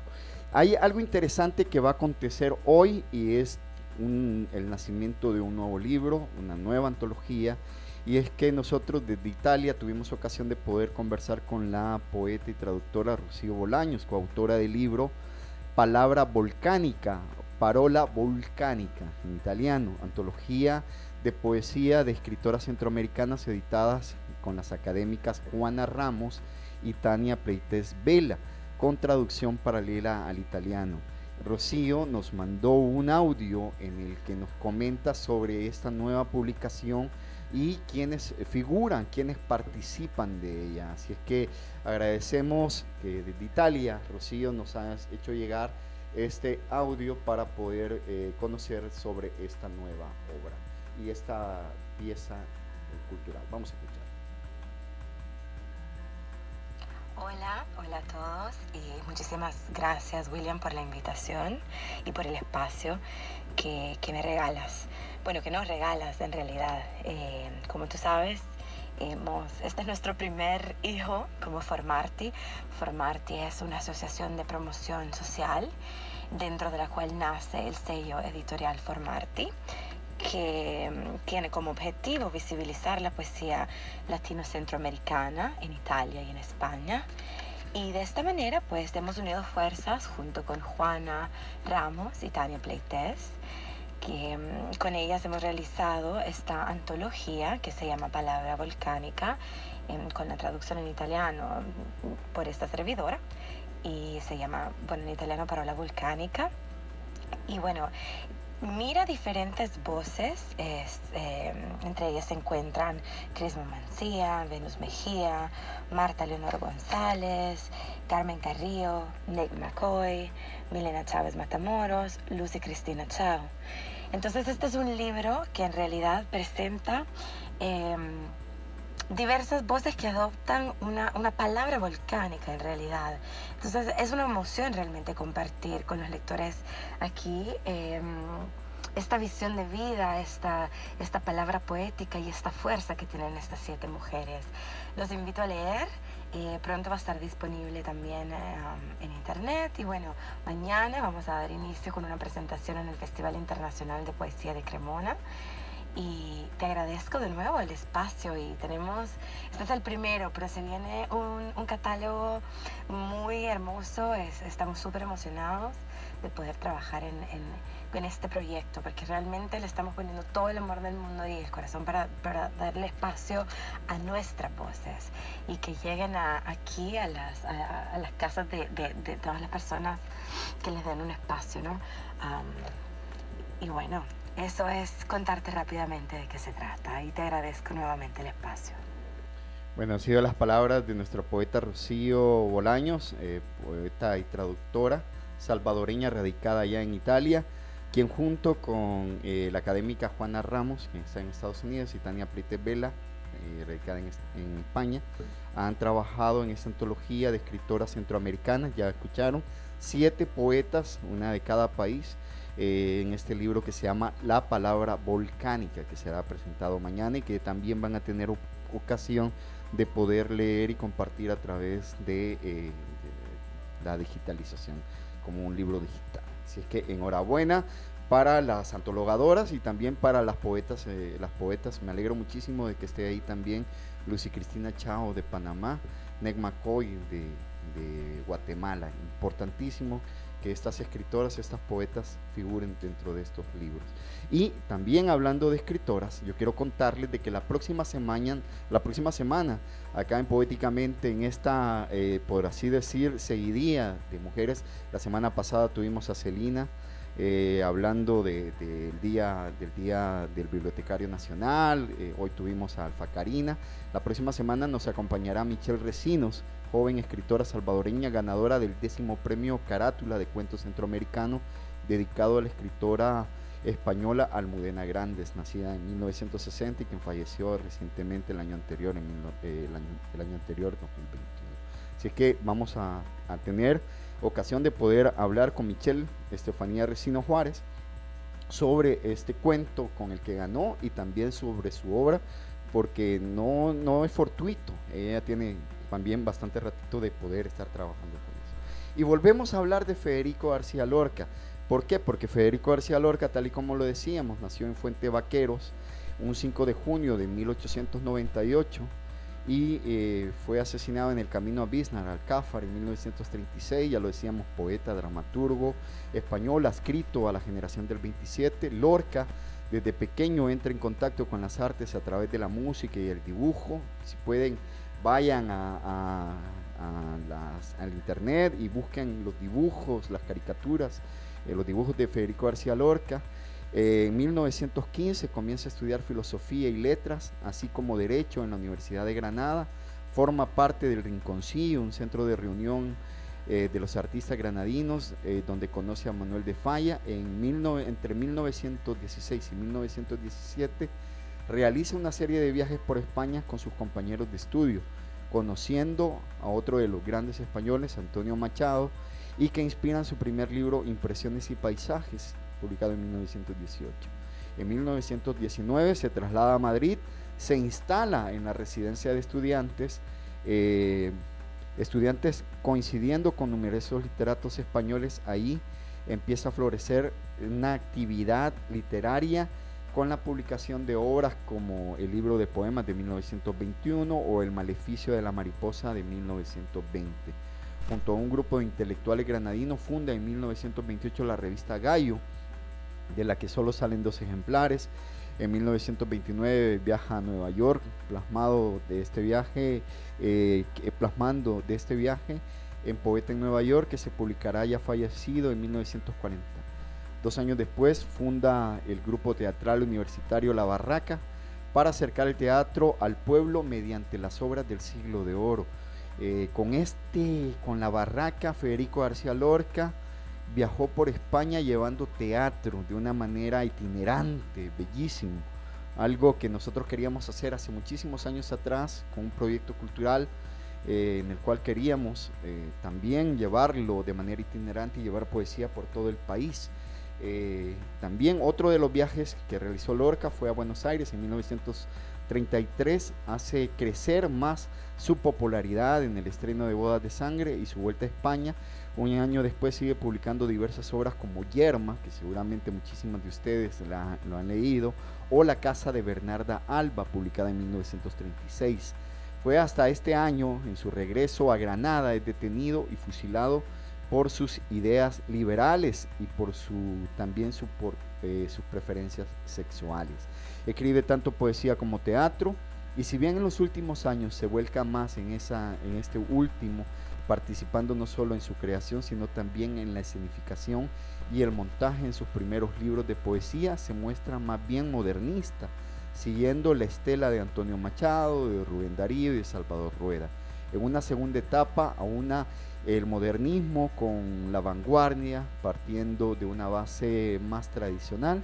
Hay algo interesante que va a acontecer hoy y es el nacimiento de un nuevo libro, una nueva antología y es que nosotros desde Italia tuvimos ocasión de poder conversar con la poeta y traductora Rocío Bolaños, coautora del libro Palabra Volcánica, Parola Volcánica en italiano, antología de poesía de escritoras centroamericanas editadas con las académicas Juana Ramos y Tania Pleites Vela, con traducción paralela al italiano. Rocío nos mandó un audio en el que nos comenta sobre esta nueva publicación y quienes figuran, quienes participan de ella. Así es que agradecemos que desde Italia, Rocío, nos ha hecho llegar este audio para poder eh, conocer sobre esta nueva obra y esta pieza cultural. Vamos a escuchar. Hola, hola a todos y muchísimas gracias William por la invitación y por el espacio que, que me regalas bueno, que nos regalas en realidad. Eh, como tú sabes, hemos, este es nuestro primer hijo como Formarti. Formarti es una asociación de promoción social dentro de la cual nace el sello editorial Formarti que mm, tiene como objetivo visibilizar la poesía latino-centroamericana en Italia y en España. Y de esta manera, pues, hemos unido fuerzas junto con Juana Ramos y Tania Pleites que mm, con ellas hemos realizado esta antología que se llama Palabra Volcánica, con la traducción en italiano mm, por esta servidora, y se llama, bueno, en italiano Parola Volcánica. Y bueno, mira diferentes voces, em, entre ellas se encuentran Crisma Mancía, Venus Mejía, Marta Leonor González, Carmen Carrillo, Nick McCoy, Milena Chávez Matamoros, Lucy Cristina Chao. Entonces este es un libro que en realidad presenta em, diversas voces que adoptan una, palabra volcánica en realidad. Entonces es una emoción realmente compartir con los lectores aquí em, esta visión de vida, esta, esta palabra poética y esta fuerza que tienen estas siete mujeres. Los invito a leer. Eh, pronto va a estar disponible también eh, en internet y bueno, mañana vamos a dar inicio con una presentación en el Festival Internacional de Poesía de Cremona y te agradezco de nuevo el espacio y tenemos, este es el primero, pero se viene un, un catálogo muy hermoso, es- estamos súper emocionados de poder trabajar en, en- este proyecto, porque realmente le estamos poniendo todo el amor del mundo y el corazón para, para darle espacio a nuestras voces y que lleguen a- aquí a las, a, las casas de, de- todas las personas que les den un espacio, ¿no? Am, y bueno, eso es contarte rápidamente de qué se trata y te agradezco nuevamente el espacio. Bueno, han sido las palabras de nuestra poeta Rocío Bolaños, eh, poeta y traductora salvadoreña radicada allá en Italia, quien junto con eh, la académica Juana Ramos, que está en Estados Unidos, y Tania Prite Vela, eh, radicada en España, han trabajado en esta antología de escritoras centroamericanas, ya escucharon, siete poetas, una de cada país, eh, en este libro que se llama La Palabra Volcánica, que será presentado mañana y que también van a tener ocasión de poder leer y compartir a través de, eh, de la digitalización, como un libro digital. Así es que enhorabuena para las antologadoras y también para las poetas, eh, las poetas. Me alegro muchísimo de que esté ahí también Lucy Cristina Chao de Panamá, Neg McCoy de, de Guatemala. Importantísimo que estas escritoras, estas poetas figuren dentro de estos libros. Y también hablando de escritoras, yo quiero contarles de que la próxima semana, la próxima semana, acá en Poéticamente, en esta, eh, por así decir, seguidía de mujeres, la semana pasada tuvimos a Celina eh, hablando de- del día del día del bibliotecario nacional, eh, hoy tuvimos a Alfa Karina, la próxima semana nos acompañará Michelle Recinos, joven escritora salvadoreña ganadora del décimo premio Carátula de Cuentos Centroamericano, dedicado a la escritora española Almudena Grandes, nacida en 1960 y quien falleció recientemente el año anterior, en eh, el, año, el año anterior, 2021. Así es que vamos a, a tener ocasión de poder hablar con Michelle Estefanía Recino Juárez sobre este cuento con el que ganó y también sobre su obra, porque no, no es fortuito, ella tiene también bastante ratito de poder estar trabajando con eso. Y volvemos a hablar de Federico García Lorca. ¿Por qué? Porque Federico García Lorca, tal y como lo decíamos, nació en Fuente Vaqueros un 5 de junio de 1898 y eh, fue asesinado en el camino a Biznar, Alcázar, en 1936, ya lo decíamos, poeta, dramaturgo español, adscrito a la generación del 27. Lorca, desde pequeño, entra en contacto con las artes a través de la música y el dibujo. Si pueden, vayan a, al internet y busquen los dibujos, las caricaturas, eh, los dibujos de Federico García Lorca. Eh, en 1915 comienza a estudiar filosofía y letras, así como derecho en la Universidad de Granada. Forma parte del Rinconcillo, un centro de reunión eh, de los artistas granadinos, donde conoce a Manuel de Falla. En 19 entre 1916 y 1917 realiza una serie de viajes por España con sus compañeros de estudio, conociendo a otro de los grandes españoles, Antonio Machado, y que inspiran su primer libro Impresiones y Paisajes, publicado en 1918. En 1919 se traslada a Madrid, se instala en la residencia de estudiantes, eh, estudiantes coincidiendo con numerosos literatos españoles, ahí empieza a florecer una actividad literaria con la publicación de obras como el libro de poemas de 1921 o El maleficio de la mariposa de 1920. Junto a un grupo de intelectuales granadinos funda en 1928 la revista Gallo, de la que solo salen dos ejemplares. En 1929 viaja a Nueva York, plasmado de este viaje, eh, plasmando de este viaje en Poeta en Nueva York, que se publicará ya fallecido en 1940. Dos años después funda el grupo teatral universitario La Barraca para acercar el teatro al pueblo mediante las obras del siglo de oro. Eh, con este, con La Barraca, Federico García Lorca viajó por España llevando teatro de una manera itinerante, bellísimo. Algo que nosotros queríamos hacer hace muchísimos años atrás con un proyecto cultural eh, en el cual queríamos eh, también llevarlo de manera itinerante y llevar poesía por todo el país. Eh, también otro de los viajes que realizó Lorca fue a Buenos Aires en 1933, hace crecer más su popularidad en el estreno de Bodas de Sangre y su vuelta a España Un año después sigue publicando diversas obras como Yerma, que seguramente muchísimas de ustedes lo han leído, o La Casa de Bernarda Alba, publicada en 1936. Fue hasta este año, en su regreso a Granada, es detenido y fusilado por sus ideas liberales y por su, también su, por, eh, sus preferencias sexuales. Escribe tanto poesía como teatro y si bien en los últimos años se vuelca más en, esa, en este último, participando no solo en su creación, sino también en la escenificación y el montaje en sus primeros libros de poesía, se muestra más bien modernista, siguiendo la estela de Antonio Machado, de Rubén Darío y de Salvador Rueda. En una segunda etapa, a una el modernismo con la vanguardia, partiendo de una base más tradicional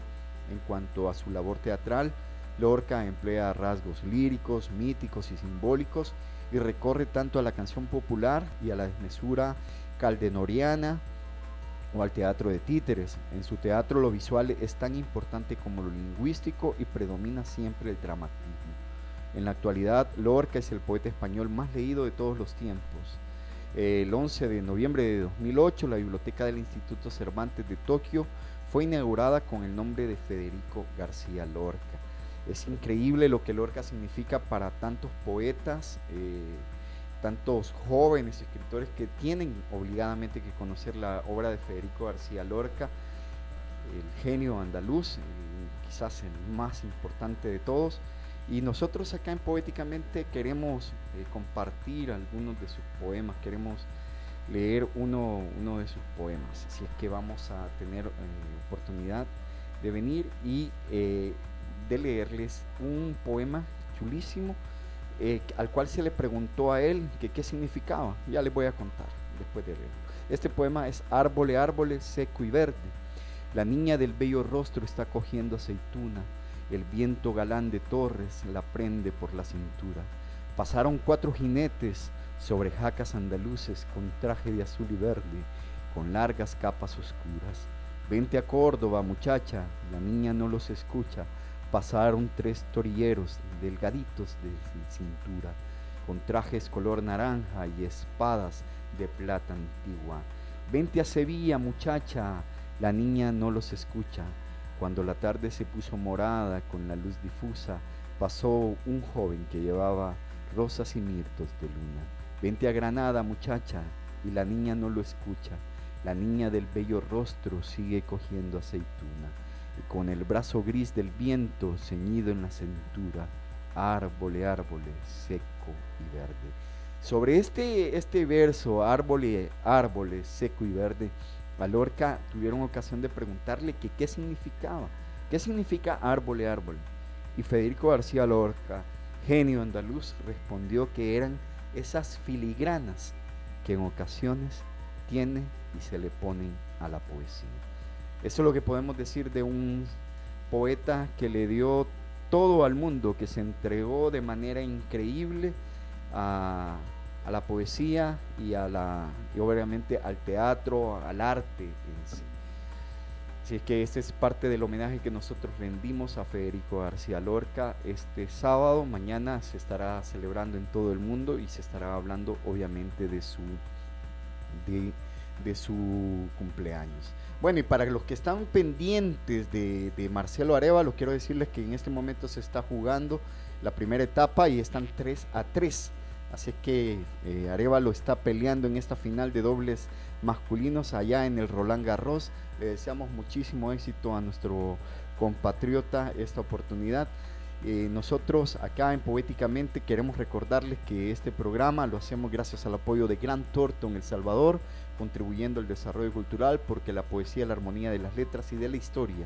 en cuanto a su labor teatral. Lorca emplea rasgos líricos, míticos y simbólicos y recorre tanto a la canción popular y a la desmesura caldenoriana o al teatro de títeres. En su teatro lo visual es tan importante como lo lingüístico y predomina siempre el dramatismo. En la actualidad, Lorca es el poeta español más leído de todos los tiempos. El 11 de noviembre de 2008, la biblioteca del Instituto Cervantes de Tokio fue inaugurada con el nombre de Federico García Lorca. Es increíble lo que Lorca significa para tantos poetas, eh, tantos jóvenes escritores que tienen obligadamente que conocer la obra de Federico García Lorca, el genio andaluz, quizás el más importante de todos. Y nosotros acá en Poéticamente queremos eh, compartir algunos de sus poemas, queremos leer uno, uno, de sus poemas, así es que vamos a tener eh, oportunidad de venir y eh, de leerles un poema chulísimo al cual se le preguntó a él que qué significaba. Ya les voy a contar después de leerlo. Este poema es Árbole, árbole, seco y verde. La niña del bello rostro está cogiendo aceituna el viento galán de torres la prende por la cintura. Pasaron cuatro jinetes sobre jacas andaluces con traje de azul y verde, con largas capas oscuras. Vente a Córdoba, muchacha, la niña no los escucha. Pasaron tres torilleros delgaditos de cintura, con trajes color naranja y espadas de plata antigua. Vente a Sevilla, muchacha, la niña no los escucha. Cuando la tarde se puso morada con la luz difusa, pasó un joven que llevaba rosas y mirtos de luna. Vente a Granada, muchacha, y la niña no lo escucha. La niña del bello rostro sigue cogiendo aceituna, y con el brazo gris del viento ceñido en la cintura, árbole, árbole, seco y verde. Sobre este, este verso, árbole, árbole, seco y verde, a tuvieron ocasión de preguntarle qué significaba, qué significa árbol y árbol. Y Federico García Lorca, genio andaluz, respondió que eran esas filigranas que en ocasiones tiene y se le ponen a la poesía. Eso es lo que podemos decir de un poeta que le dio todo al mundo, que se entregó de manera increíble a, a la poesía y, a la, y obviamente al teatro, al arte en sí. Así es que este es parte del homenaje que nosotros rendimos a Federico García Lorca este sábado. Mañana se estará celebrando en todo el mundo y se estará hablando obviamente de su, de, su cumpleaños. Bueno, y para los que están pendientes de, de Marcelo Arevalo, quiero decirles que en este momento se está jugando la primera etapa y están 3 a 3 Así que eh, Arevalo está peleando en esta final de dobles masculinos allá en el Roland Garros. Le deseamos muchísimo éxito a nuestro compatriota esta oportunidad. Eh, nosotros acá en Poéticamente queremos recordarles que este programa lo hacemos gracias al apoyo de Gran Torto en El Salvador, contribuyendo al desarrollo cultural porque la poesía, la armonía de las letras y de la historia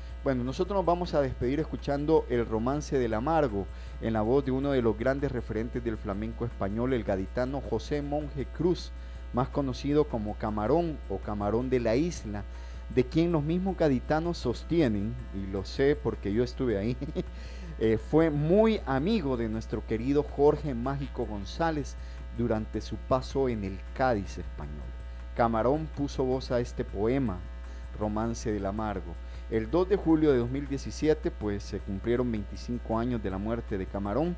Bueno, nosotros nos vamos a despedir escuchando El romance del amargo en la voz de uno de los grandes referentes del flamenco español, el gaditano José Monje Cruz, más conocido como Camarón o Camarón de la Isla, de quien los mismos gaditanos sostienen, y lo sé porque yo estuve ahí, (laughs) eh, fue muy amigo de nuestro querido Jorge Mágico González durante su paso en el Cádiz español. Camarón puso voz a este poema, Romance del Amargo. El 2 de julio de 2017, pues se cumplieron 25 años de la muerte de Camarón.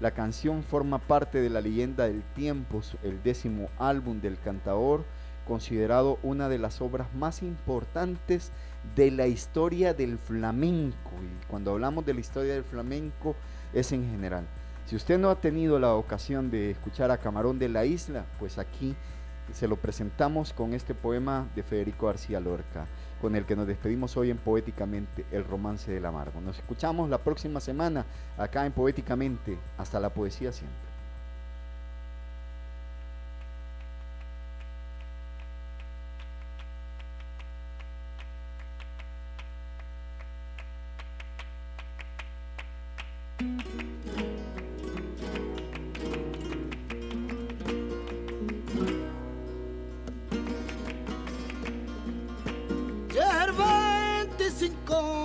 La canción forma parte de la leyenda del tiempo, el décimo álbum del cantador, considerado una de las obras más importantes de la historia del flamenco. Y cuando hablamos de la historia del flamenco es en general. Si usted no ha tenido la ocasión de escuchar a Camarón de la Isla, pues aquí se lo presentamos con este poema de Federico García Lorca, con el que nos despedimos hoy en Poéticamente, el romance del amargo. Nos escuchamos la próxima semana acá en Poéticamente. Hasta la poesía siempre. cinco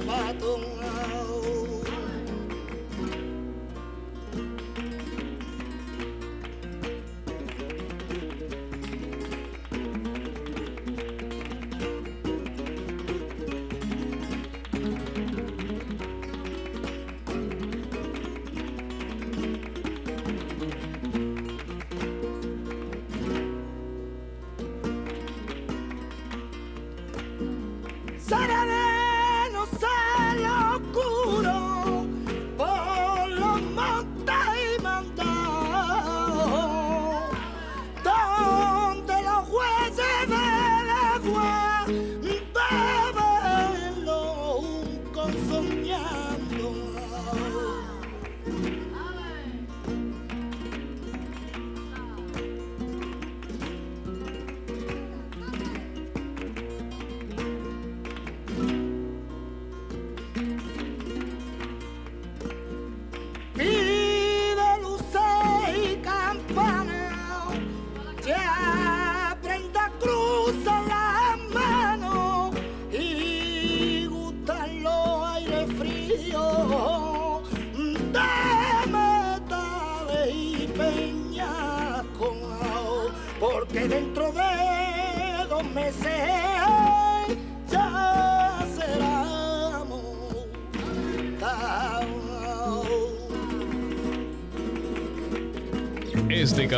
patung